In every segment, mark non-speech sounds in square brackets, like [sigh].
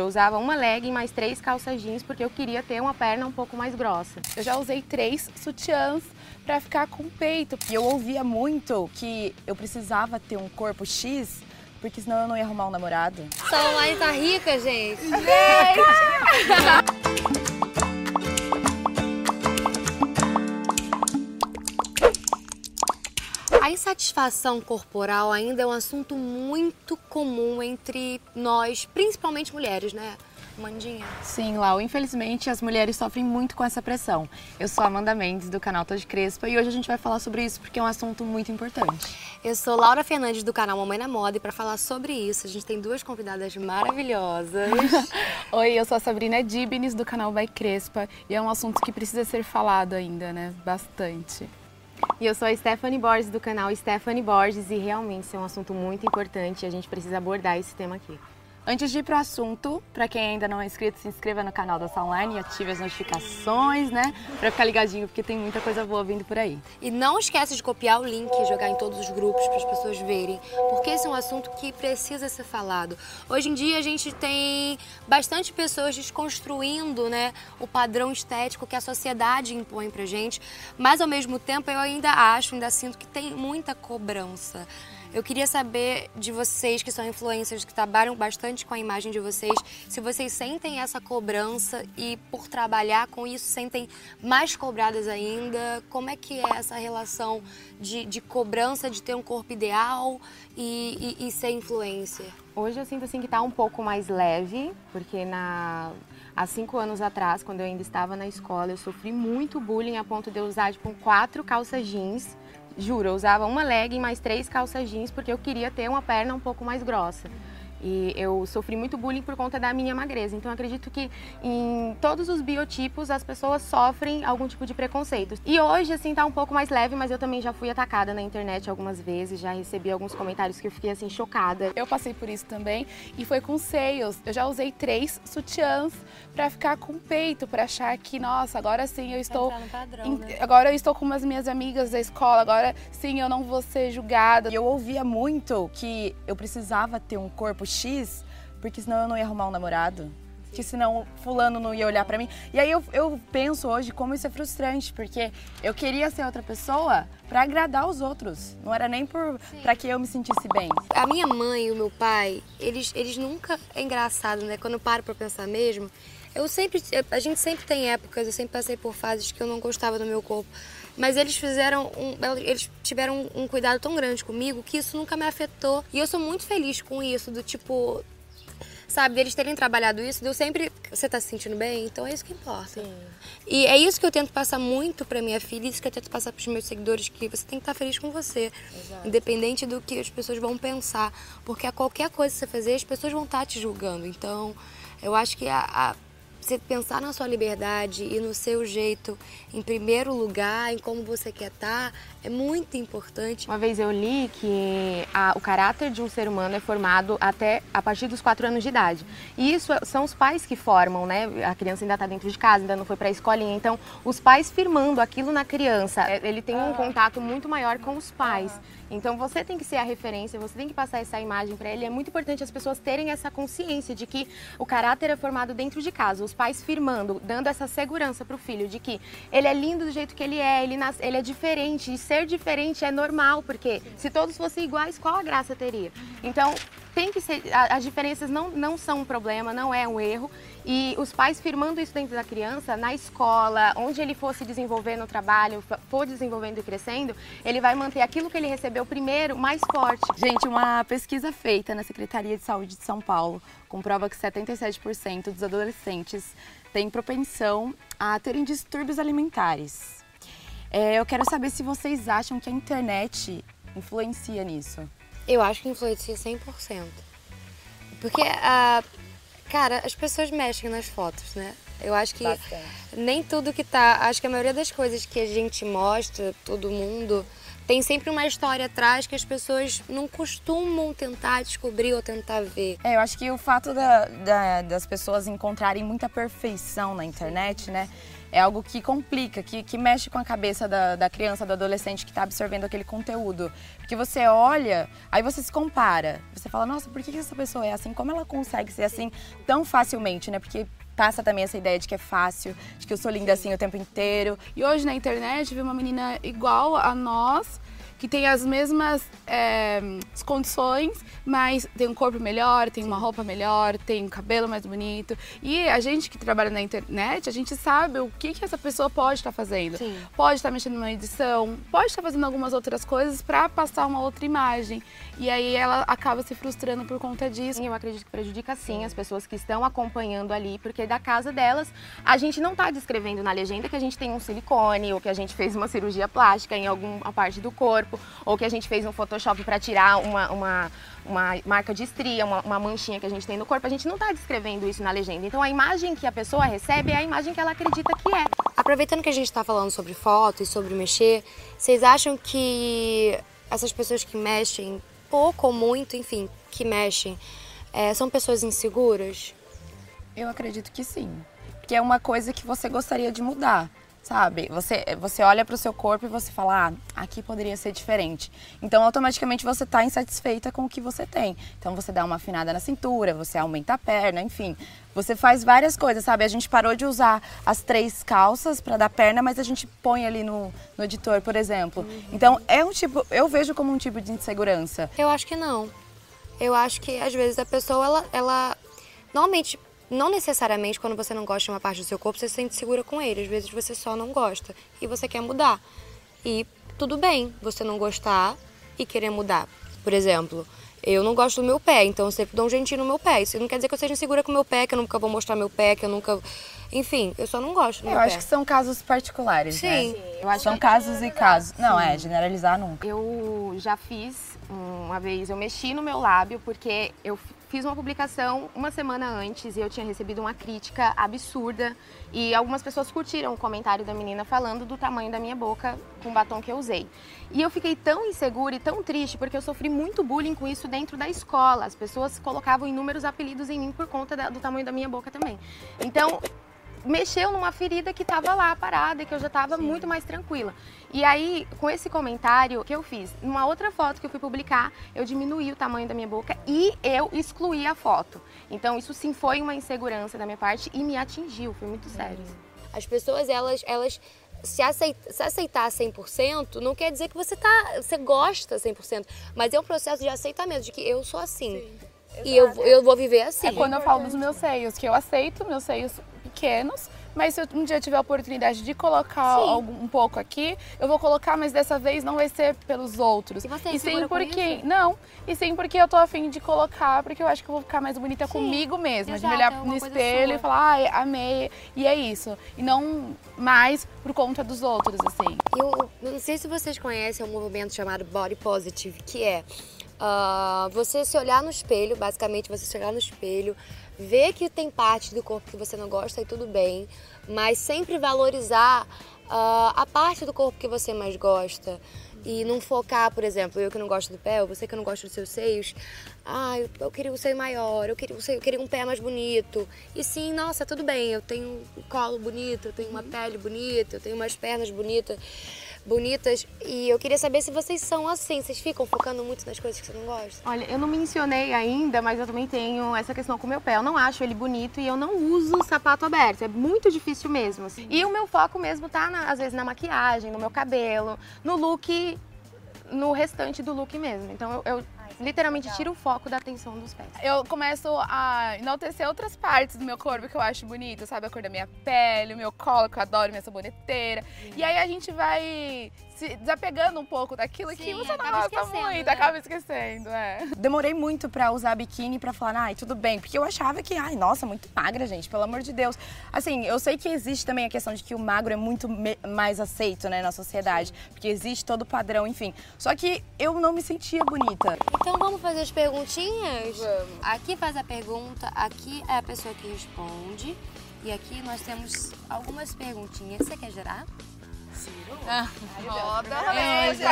Eu usava uma legging mais três calças jeans porque eu queria ter uma perna um pouco mais grossa. Eu já usei três sutiãs para ficar com peito. E eu ouvia muito que eu precisava ter um corpo X porque senão eu não ia arrumar um namorado. Sua mãe tá rica, gente. [laughs] A insatisfação corporal ainda é um assunto muito comum entre nós, principalmente mulheres, né? Mandinha. Sim, Lau. Infelizmente, as mulheres sofrem muito com essa pressão. Eu sou a Amanda Mendes, do canal Tô de Crespa, e hoje a gente vai falar sobre isso porque é um assunto muito importante. Eu sou Laura Fernandes, do canal Mamãe na Moda, e para falar sobre isso, a gente tem duas convidadas maravilhosas. [laughs] Oi, eu sou a Sabrina Dibnes, do canal Vai Crespa, e é um assunto que precisa ser falado ainda, né? Bastante. E eu sou a Stephanie Borges, do canal Stephanie Borges, e realmente isso é um assunto muito importante e a gente precisa abordar esse tema aqui. Antes de ir para o assunto, para quem ainda não é inscrito, se inscreva no canal da Soundline e ative as notificações, né? Para ficar ligadinho, porque tem muita coisa boa vindo por aí. E não esquece de copiar o link e jogar em todos os grupos para as pessoas verem, porque esse é um assunto que precisa ser falado. Hoje em dia a gente tem bastante pessoas desconstruindo, né, o padrão estético que a sociedade impõe pra gente, mas ao mesmo tempo eu ainda acho, ainda sinto que tem muita cobrança. Eu queria saber de vocês que são influencers, que trabalham bastante com a imagem de vocês, se vocês sentem essa cobrança e por trabalhar com isso sentem mais cobradas ainda. Como é que é essa relação de, de cobrança de ter um corpo ideal e, e, e ser influencer? Hoje eu sinto assim que está um pouco mais leve, porque na há cinco anos atrás, quando eu ainda estava na escola, eu sofri muito bullying a ponto de eu usar tipo quatro calças jeans Juro, eu usava uma legging mais três calças jeans porque eu queria ter uma perna um pouco mais grossa. E eu sofri muito bullying por conta da minha magreza. Então acredito que em todos os biotipos as pessoas sofrem algum tipo de preconceito. E hoje assim tá um pouco mais leve, mas eu também já fui atacada na internet algumas vezes, já recebi alguns comentários que eu fiquei assim chocada. Eu passei por isso também e foi com seios. Eu já usei três sutiãs para ficar com peito, para achar que nossa, agora sim eu estou padrão, né? agora eu estou com as minhas amigas da escola, agora sim eu não vou ser julgada. E eu ouvia muito que eu precisava ter um corpo X, porque senão eu não ia arrumar um namorado. Que senão fulano não ia olhar pra mim. E aí eu, eu penso hoje como isso é frustrante, porque eu queria ser outra pessoa pra agradar os outros. Não era nem por para que eu me sentisse bem. A minha mãe e o meu pai, eles, eles nunca. É engraçado, né? Quando eu paro pra pensar mesmo, eu sempre. A gente sempre tem épocas, eu sempre passei por fases que eu não gostava do meu corpo. Mas eles fizeram um, eles tiveram um cuidado tão grande comigo que isso nunca me afetou. E eu sou muito feliz com isso, do tipo, sabe, deles terem trabalhado isso, deu sempre. Você tá se sentindo bem? Então é isso que importa. Sim. E é isso que eu tento passar muito pra minha filha, isso que eu tento passar pros meus seguidores, que você tem que estar feliz com você. Exato. Independente do que as pessoas vão pensar. Porque a qualquer coisa que você fazer, as pessoas vão estar te julgando. Então, eu acho que a, a você pensar na sua liberdade e no seu jeito, em primeiro lugar, em como você quer estar, é muito importante. Uma vez eu li que a- o caráter de um ser humano é formado até a partir dos quatro anos de idade. E isso são os pais que formam, né? A criança ainda está dentro de casa, ainda não foi para a escolinha. Então, os pais firmando aquilo na criança, é, ele tem um contato muito maior com os pais. Então, você tem que ser a referência, você tem que passar essa imagem para ele. É muito importante as pessoas terem essa consciência de que o caráter é formado dentro de casa. Os pais firmando, dando essa segurança para o filho de que ele é lindo do jeito que ele é, ele, nas- ele é diferente. E ser diferente é normal, porque se todos fossem iguais, qual a graça teria? Então, tem que ser. As diferenças não, não são um problema, não é um erro. E os pais firmando isso dentro da criança, na escola, onde ele for se desenvolver no trabalho, for desenvolvendo e crescendo, ele vai manter aquilo que ele recebeu primeiro mais forte. Gente, uma pesquisa feita na Secretaria de Saúde de São Paulo comprova que 77% dos adolescentes têm propensão a terem distúrbios alimentares. É, eu quero saber se vocês acham que a internet influencia nisso. Eu acho que influencia 100%. Porque, ah, cara, as pessoas mexem nas fotos, né? Eu acho que nem tudo que tá. Acho que a maioria das coisas que a gente mostra, todo mundo, tem sempre uma história atrás que as pessoas não costumam tentar descobrir ou tentar ver. É, eu acho que o fato da, da, das pessoas encontrarem muita perfeição na internet, né? É algo que complica, que, que mexe com a cabeça da, da criança, do adolescente que está absorvendo aquele conteúdo. Porque você olha, aí você se compara. Você fala, nossa, por que essa pessoa é assim? Como ela consegue ser assim tão facilmente, né? Porque passa também essa ideia de que é fácil, de que eu sou linda assim o tempo inteiro. E hoje na internet vi uma menina igual a nós, que tem as mesmas é, condições, mas tem um corpo melhor, tem uma roupa melhor, tem um cabelo mais bonito. E a gente que trabalha na internet, a gente sabe o que, que essa pessoa pode estar fazendo. Sim. Pode estar mexendo numa edição, pode estar fazendo algumas outras coisas para passar uma outra imagem. E aí ela acaba se frustrando por conta disso. Eu acredito que prejudica sim as pessoas que estão acompanhando ali, porque da casa delas a gente não está descrevendo na legenda que a gente tem um silicone ou que a gente fez uma cirurgia plástica em alguma parte do corpo ou que a gente fez um Photoshop para tirar uma, uma, uma, marca de estria, uma, uma, manchinha que a gente tem no corpo. A gente não está descrevendo isso na legenda. Então a imagem que a pessoa recebe é a imagem que ela acredita que é. Aproveitando que a gente está falando sobre foto e sobre mexer, vocês acham que essas pessoas que mexem pouco ou muito, enfim, que mexem, é, são pessoas inseguras? Eu acredito que sim. Porque é uma coisa que você gostaria de mudar, sabe? Você, você olha para o seu corpo e você fala, ah, aqui poderia ser diferente. Então, automaticamente você está insatisfeita com o que você tem. Então, você dá uma afinada na cintura, você aumenta a perna, enfim. Você faz várias coisas, sabe? A gente parou de usar as três calças para dar perna, mas a gente põe ali no, no editor, por exemplo. Uhum. Então, é um tipo, eu vejo como um tipo de insegurança. Eu acho que não. Eu acho que às vezes a pessoa, ela, ela normalmente não necessariamente quando você não gosta de uma parte do seu corpo, você se sente segura com ele. Às vezes você só não gosta e você quer mudar. E tudo bem você não gostar e querer mudar. Por exemplo, eu não gosto do meu pé, então eu sempre dou um jeitinho no meu pé. Isso não quer dizer que eu seja insegura com o meu pé, que eu nunca vou mostrar meu pé, que eu nunca. Enfim, eu só não gosto do meu eu pé. Acho que são casos particulares, Sim. né? Sim. Eu acho são casos e casos. Não, é, generalizar nunca. Eu já fiz uma vez, eu mexi no meu lábio porque eu fiz uma publicação uma semana antes e eu tinha recebido uma crítica absurda e algumas pessoas curtiram o comentário da menina falando do tamanho da minha boca com o batom que eu usei. E eu fiquei tão insegura e tão triste porque eu sofri muito bullying com isso dentro da escola. As pessoas colocavam inúmeros apelidos em mim por conta da, do tamanho da minha boca também. Então, mexeu numa ferida que estava lá parada e que eu já estava muito mais tranquila. E aí, com esse comentário que eu fiz, numa outra foto que eu fui publicar, eu diminuí o tamanho da minha boca e eu excluí a foto. Então, isso sim foi uma insegurança da minha parte e me atingiu, foi muito sério. As pessoas, elas, elas se, aceitar, se aceitar 100% não quer dizer que você tá, você gosta 100%, mas é um processo de aceitamento de que eu sou assim. Sim. E eu, eu vou viver assim. É quando eu falo dos meus seios, que eu aceito meus seios pequenos, mas se eu um dia tiver a oportunidade de colocar algum, um pouco aqui, eu vou colocar, mas dessa vez não vai ser pelos outros. E, você e sim porque. Não, e sim porque eu tô afim de colocar, porque eu acho que eu vou ficar mais bonita sim. comigo mesma. Exato, de me olhar é no espelho e falar, ai, amei. E é isso. E não mais por conta dos outros, assim. Eu não sei se vocês conhecem um movimento chamado Body Positive, que é. Uh, você se olhar no espelho, basicamente você se olhar no espelho, ver que tem parte do corpo que você não gosta e tudo bem, mas sempre valorizar uh, a parte do corpo que você mais gosta. E não focar, por exemplo, eu que não gosto do pé, ou você que não gosta dos seus seios, ah, eu, eu queria um seio maior, eu queria, eu queria um pé mais bonito. E sim, nossa, tudo bem, eu tenho um colo bonito, eu tenho uma pele bonita, eu tenho umas pernas bonitas bonitas. E eu queria saber se vocês são assim, vocês ficam focando muito nas coisas que você não gosta? Olha, eu não mencionei ainda, mas eu também tenho essa questão com o meu pé. Eu não acho ele bonito e eu não uso sapato aberto. É muito difícil mesmo. Assim. E o meu foco mesmo tá, na, às vezes, na maquiagem, no meu cabelo, no look, no restante do look mesmo. Então eu, eu literalmente legal. tira o foco da atenção dos pés. Eu começo a enaltecer outras partes do meu corpo que eu acho bonita, sabe? A cor da minha pele, o meu colo, que eu adoro, minha saboneteira. Uhum. E aí a gente vai se desapegando um pouco daquilo Sim, que você não gosta muito, né? acaba esquecendo, é. Demorei muito pra usar biquíni pra falar, ai, tudo bem, porque eu achava que, ai, nossa, muito magra, gente, pelo amor de Deus. Assim, eu sei que existe também a questão de que o magro é muito mais aceito, né, na sociedade, porque existe todo o padrão, enfim. Só que eu não me sentia bonita. Então vamos fazer as perguntinhas? Vamos. Aqui faz a pergunta, aqui é a pessoa que responde. E aqui nós temos algumas perguntinhas. Você quer gerar? Roda, É, Roda.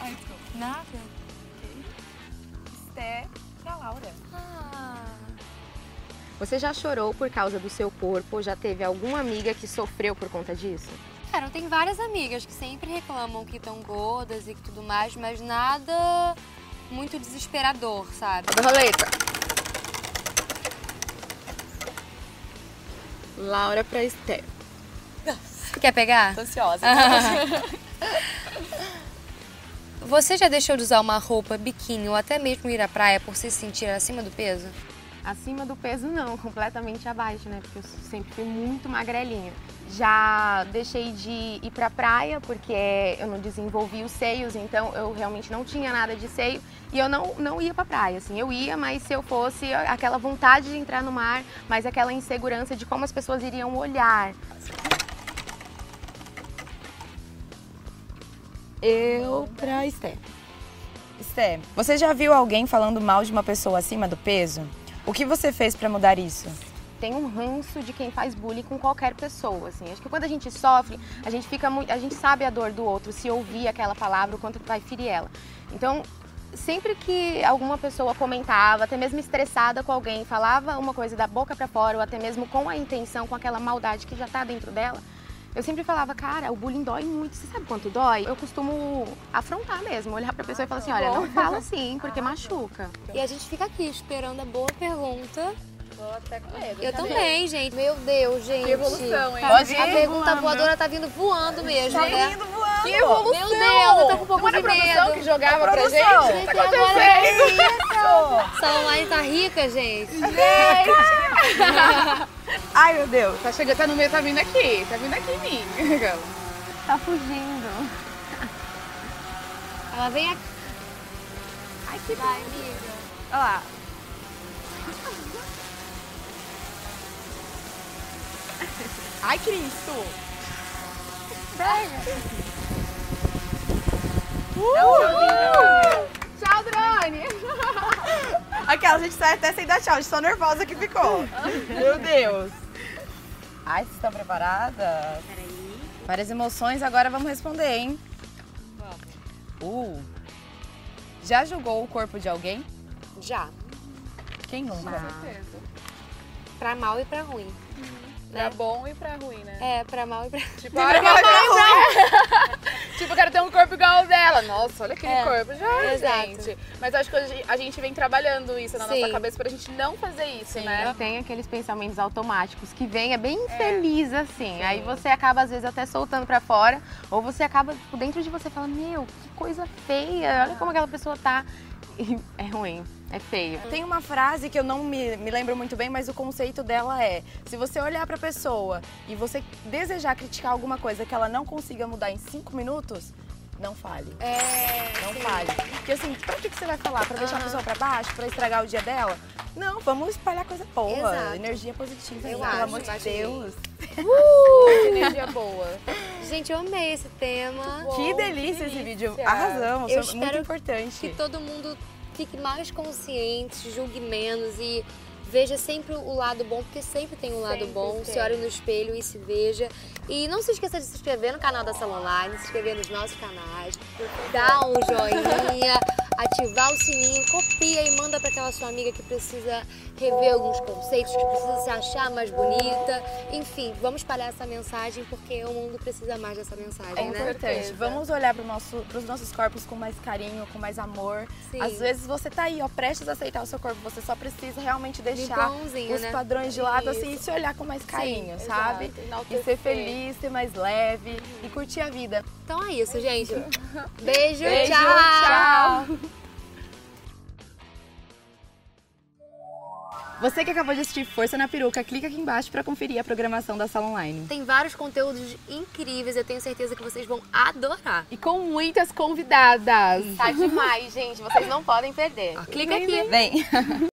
Ai, desculpa. Nada. Esté pra Laura. Ah. Você já chorou por causa do seu corpo? Já teve alguma amiga que sofreu por conta disso? Cara, eu tenho várias amigas que sempre reclamam que estão gordas e que tudo mais, mas nada muito desesperador, sabe? Roleta. Laura pra Esté. Quer pegar? Tô ansiosa. [laughs] Você já deixou de usar uma roupa biquíni ou até mesmo ir à praia por se sentir acima do peso? Acima do peso não, completamente abaixo, né? Porque eu sempre fui muito magrelinha. Já deixei de ir pra praia porque eu não desenvolvi os seios, então eu realmente não tinha nada de seio e eu não, não ia pra praia, assim. Eu ia, mas se eu fosse aquela vontade de entrar no mar, mas aquela insegurança de como as pessoas iriam olhar. Eu pra Esté. Esté, você já viu alguém falando mal de uma pessoa acima do peso? O que você fez pra mudar isso? tem um ranço de quem faz bullying com qualquer pessoa, assim. Acho que quando a gente sofre, a gente fica muito, a gente sabe a dor do outro, se ouvir aquela palavra, o quanto vai ferir ela. Então, sempre que alguma pessoa comentava, até mesmo estressada com alguém, falava uma coisa da boca para fora, ou até mesmo com a intenção, com aquela maldade que já tá dentro dela, eu sempre falava, cara, o bullying dói muito. Você sabe quanto dói? Eu costumo afrontar mesmo, olhar pra pessoa e falar assim, olha, não fala assim, porque machuca. E a gente fica aqui esperando a boa pergunta. Tô até com medo. Eu também, gente. Meu Deus, gente. Que evolução, hein? Pode a pergunta voadora tá vindo voando mesmo, Tá né? indo voando. Que evolução! Meu Deus, eu tô com um pouco Não era de a produção medo. que jogava pra produção. gente? Gente, Tá agora acontecendo? Isso! Essa online tá rica, gente. [laughs] Ai, meu Deus. Tá chegando, tá no meio, tá vindo aqui. Tá vindo aqui em mim. [laughs] Tá fugindo. Ela vem aqui. Ai, que Vai, amiga. Olha lá. [laughs] Ai, Cristo! Tchau, drone! Aquela, a gente sai até sem dar tchau, a gente só nervosa que ficou. Meu Deus. Ai, vocês estão preparadas? Peraí. Várias emoções, agora vamos responder, hein? Vamos. Uh. Já julgou o corpo de alguém? Já. Quem nunca? Pra mal e pra ruim. Pra bom e pra ruim, né? É, pra mal e pra [laughs] Tipo, olha minha mãe, Tipo, eu quero ter um corpo igual ao dela. Nossa, olha aquele É, corpo. Já, exato. gente. Mas acho que a gente vem trabalhando isso na Sim. nossa cabeça pra gente não fazer isso, né? Tem aqueles pensamentos automáticos que vem, é bem infeliz assim. Aí você acaba às vezes até soltando pra fora, ou você acaba tipo, dentro de você falando, meu, que coisa feia, olha como aquela pessoa tá. E [laughs] é ruim, é feio. Tem uma frase que eu não me, me lembro muito bem, mas o conceito dela é: se você olhar pra pessoa e você desejar criticar alguma coisa que ela não consiga mudar em cinco minutos, não fale. É. Não fale. Porque assim, pra que, que você vai falar? Pra deixar a pessoa pra baixo? Pra estragar o dia dela? Não, vamos espalhar coisa boa. Exato. Energia positiva, Eu pelo acho, amor de Deus. Muita energia boa. Gente, eu amei esse tema. Bom, que delícia que esse vídeo. delícia. Arrasamos, Eu foi muito espero importante. Que todo mundo fique mais consciente, julgue menos e veja sempre o lado bom, porque sempre tem um lado Sempre bom. tem. Se olhe no espelho e se veja. E não se esqueça de se inscrever no canal da Salon Online, se inscrever nos nossos canais, dar um joinha, ativar o sininho, copia e manda para aquela sua amiga que precisa rever alguns conceitos, que precisa se achar mais bonita. Enfim, vamos espalhar essa mensagem porque o mundo precisa mais dessa mensagem, É né? importante. Vamos olhar para nosso, os nossos corpos com mais carinho, com mais amor. Sim. Às vezes você tá aí, ó, prestes a aceitar o seu corpo. Você só precisa realmente deixar os né? padrões de lado assim e Isso. se olhar com mais carinho, Exato, sabe? E ser feliz, ser mais leve e curtir a vida. Então é isso, gente. [laughs] Beijo, Beijo, tchau. tchau. Você que acabou de assistir Força na Peruca, clica aqui embaixo para conferir a programação da sala online. Tem vários conteúdos incríveis, eu tenho certeza que vocês vão adorar. E com muitas convidadas. Tá demais, gente. Vocês não podem perder. Ó, clica aqui. Vem! [laughs]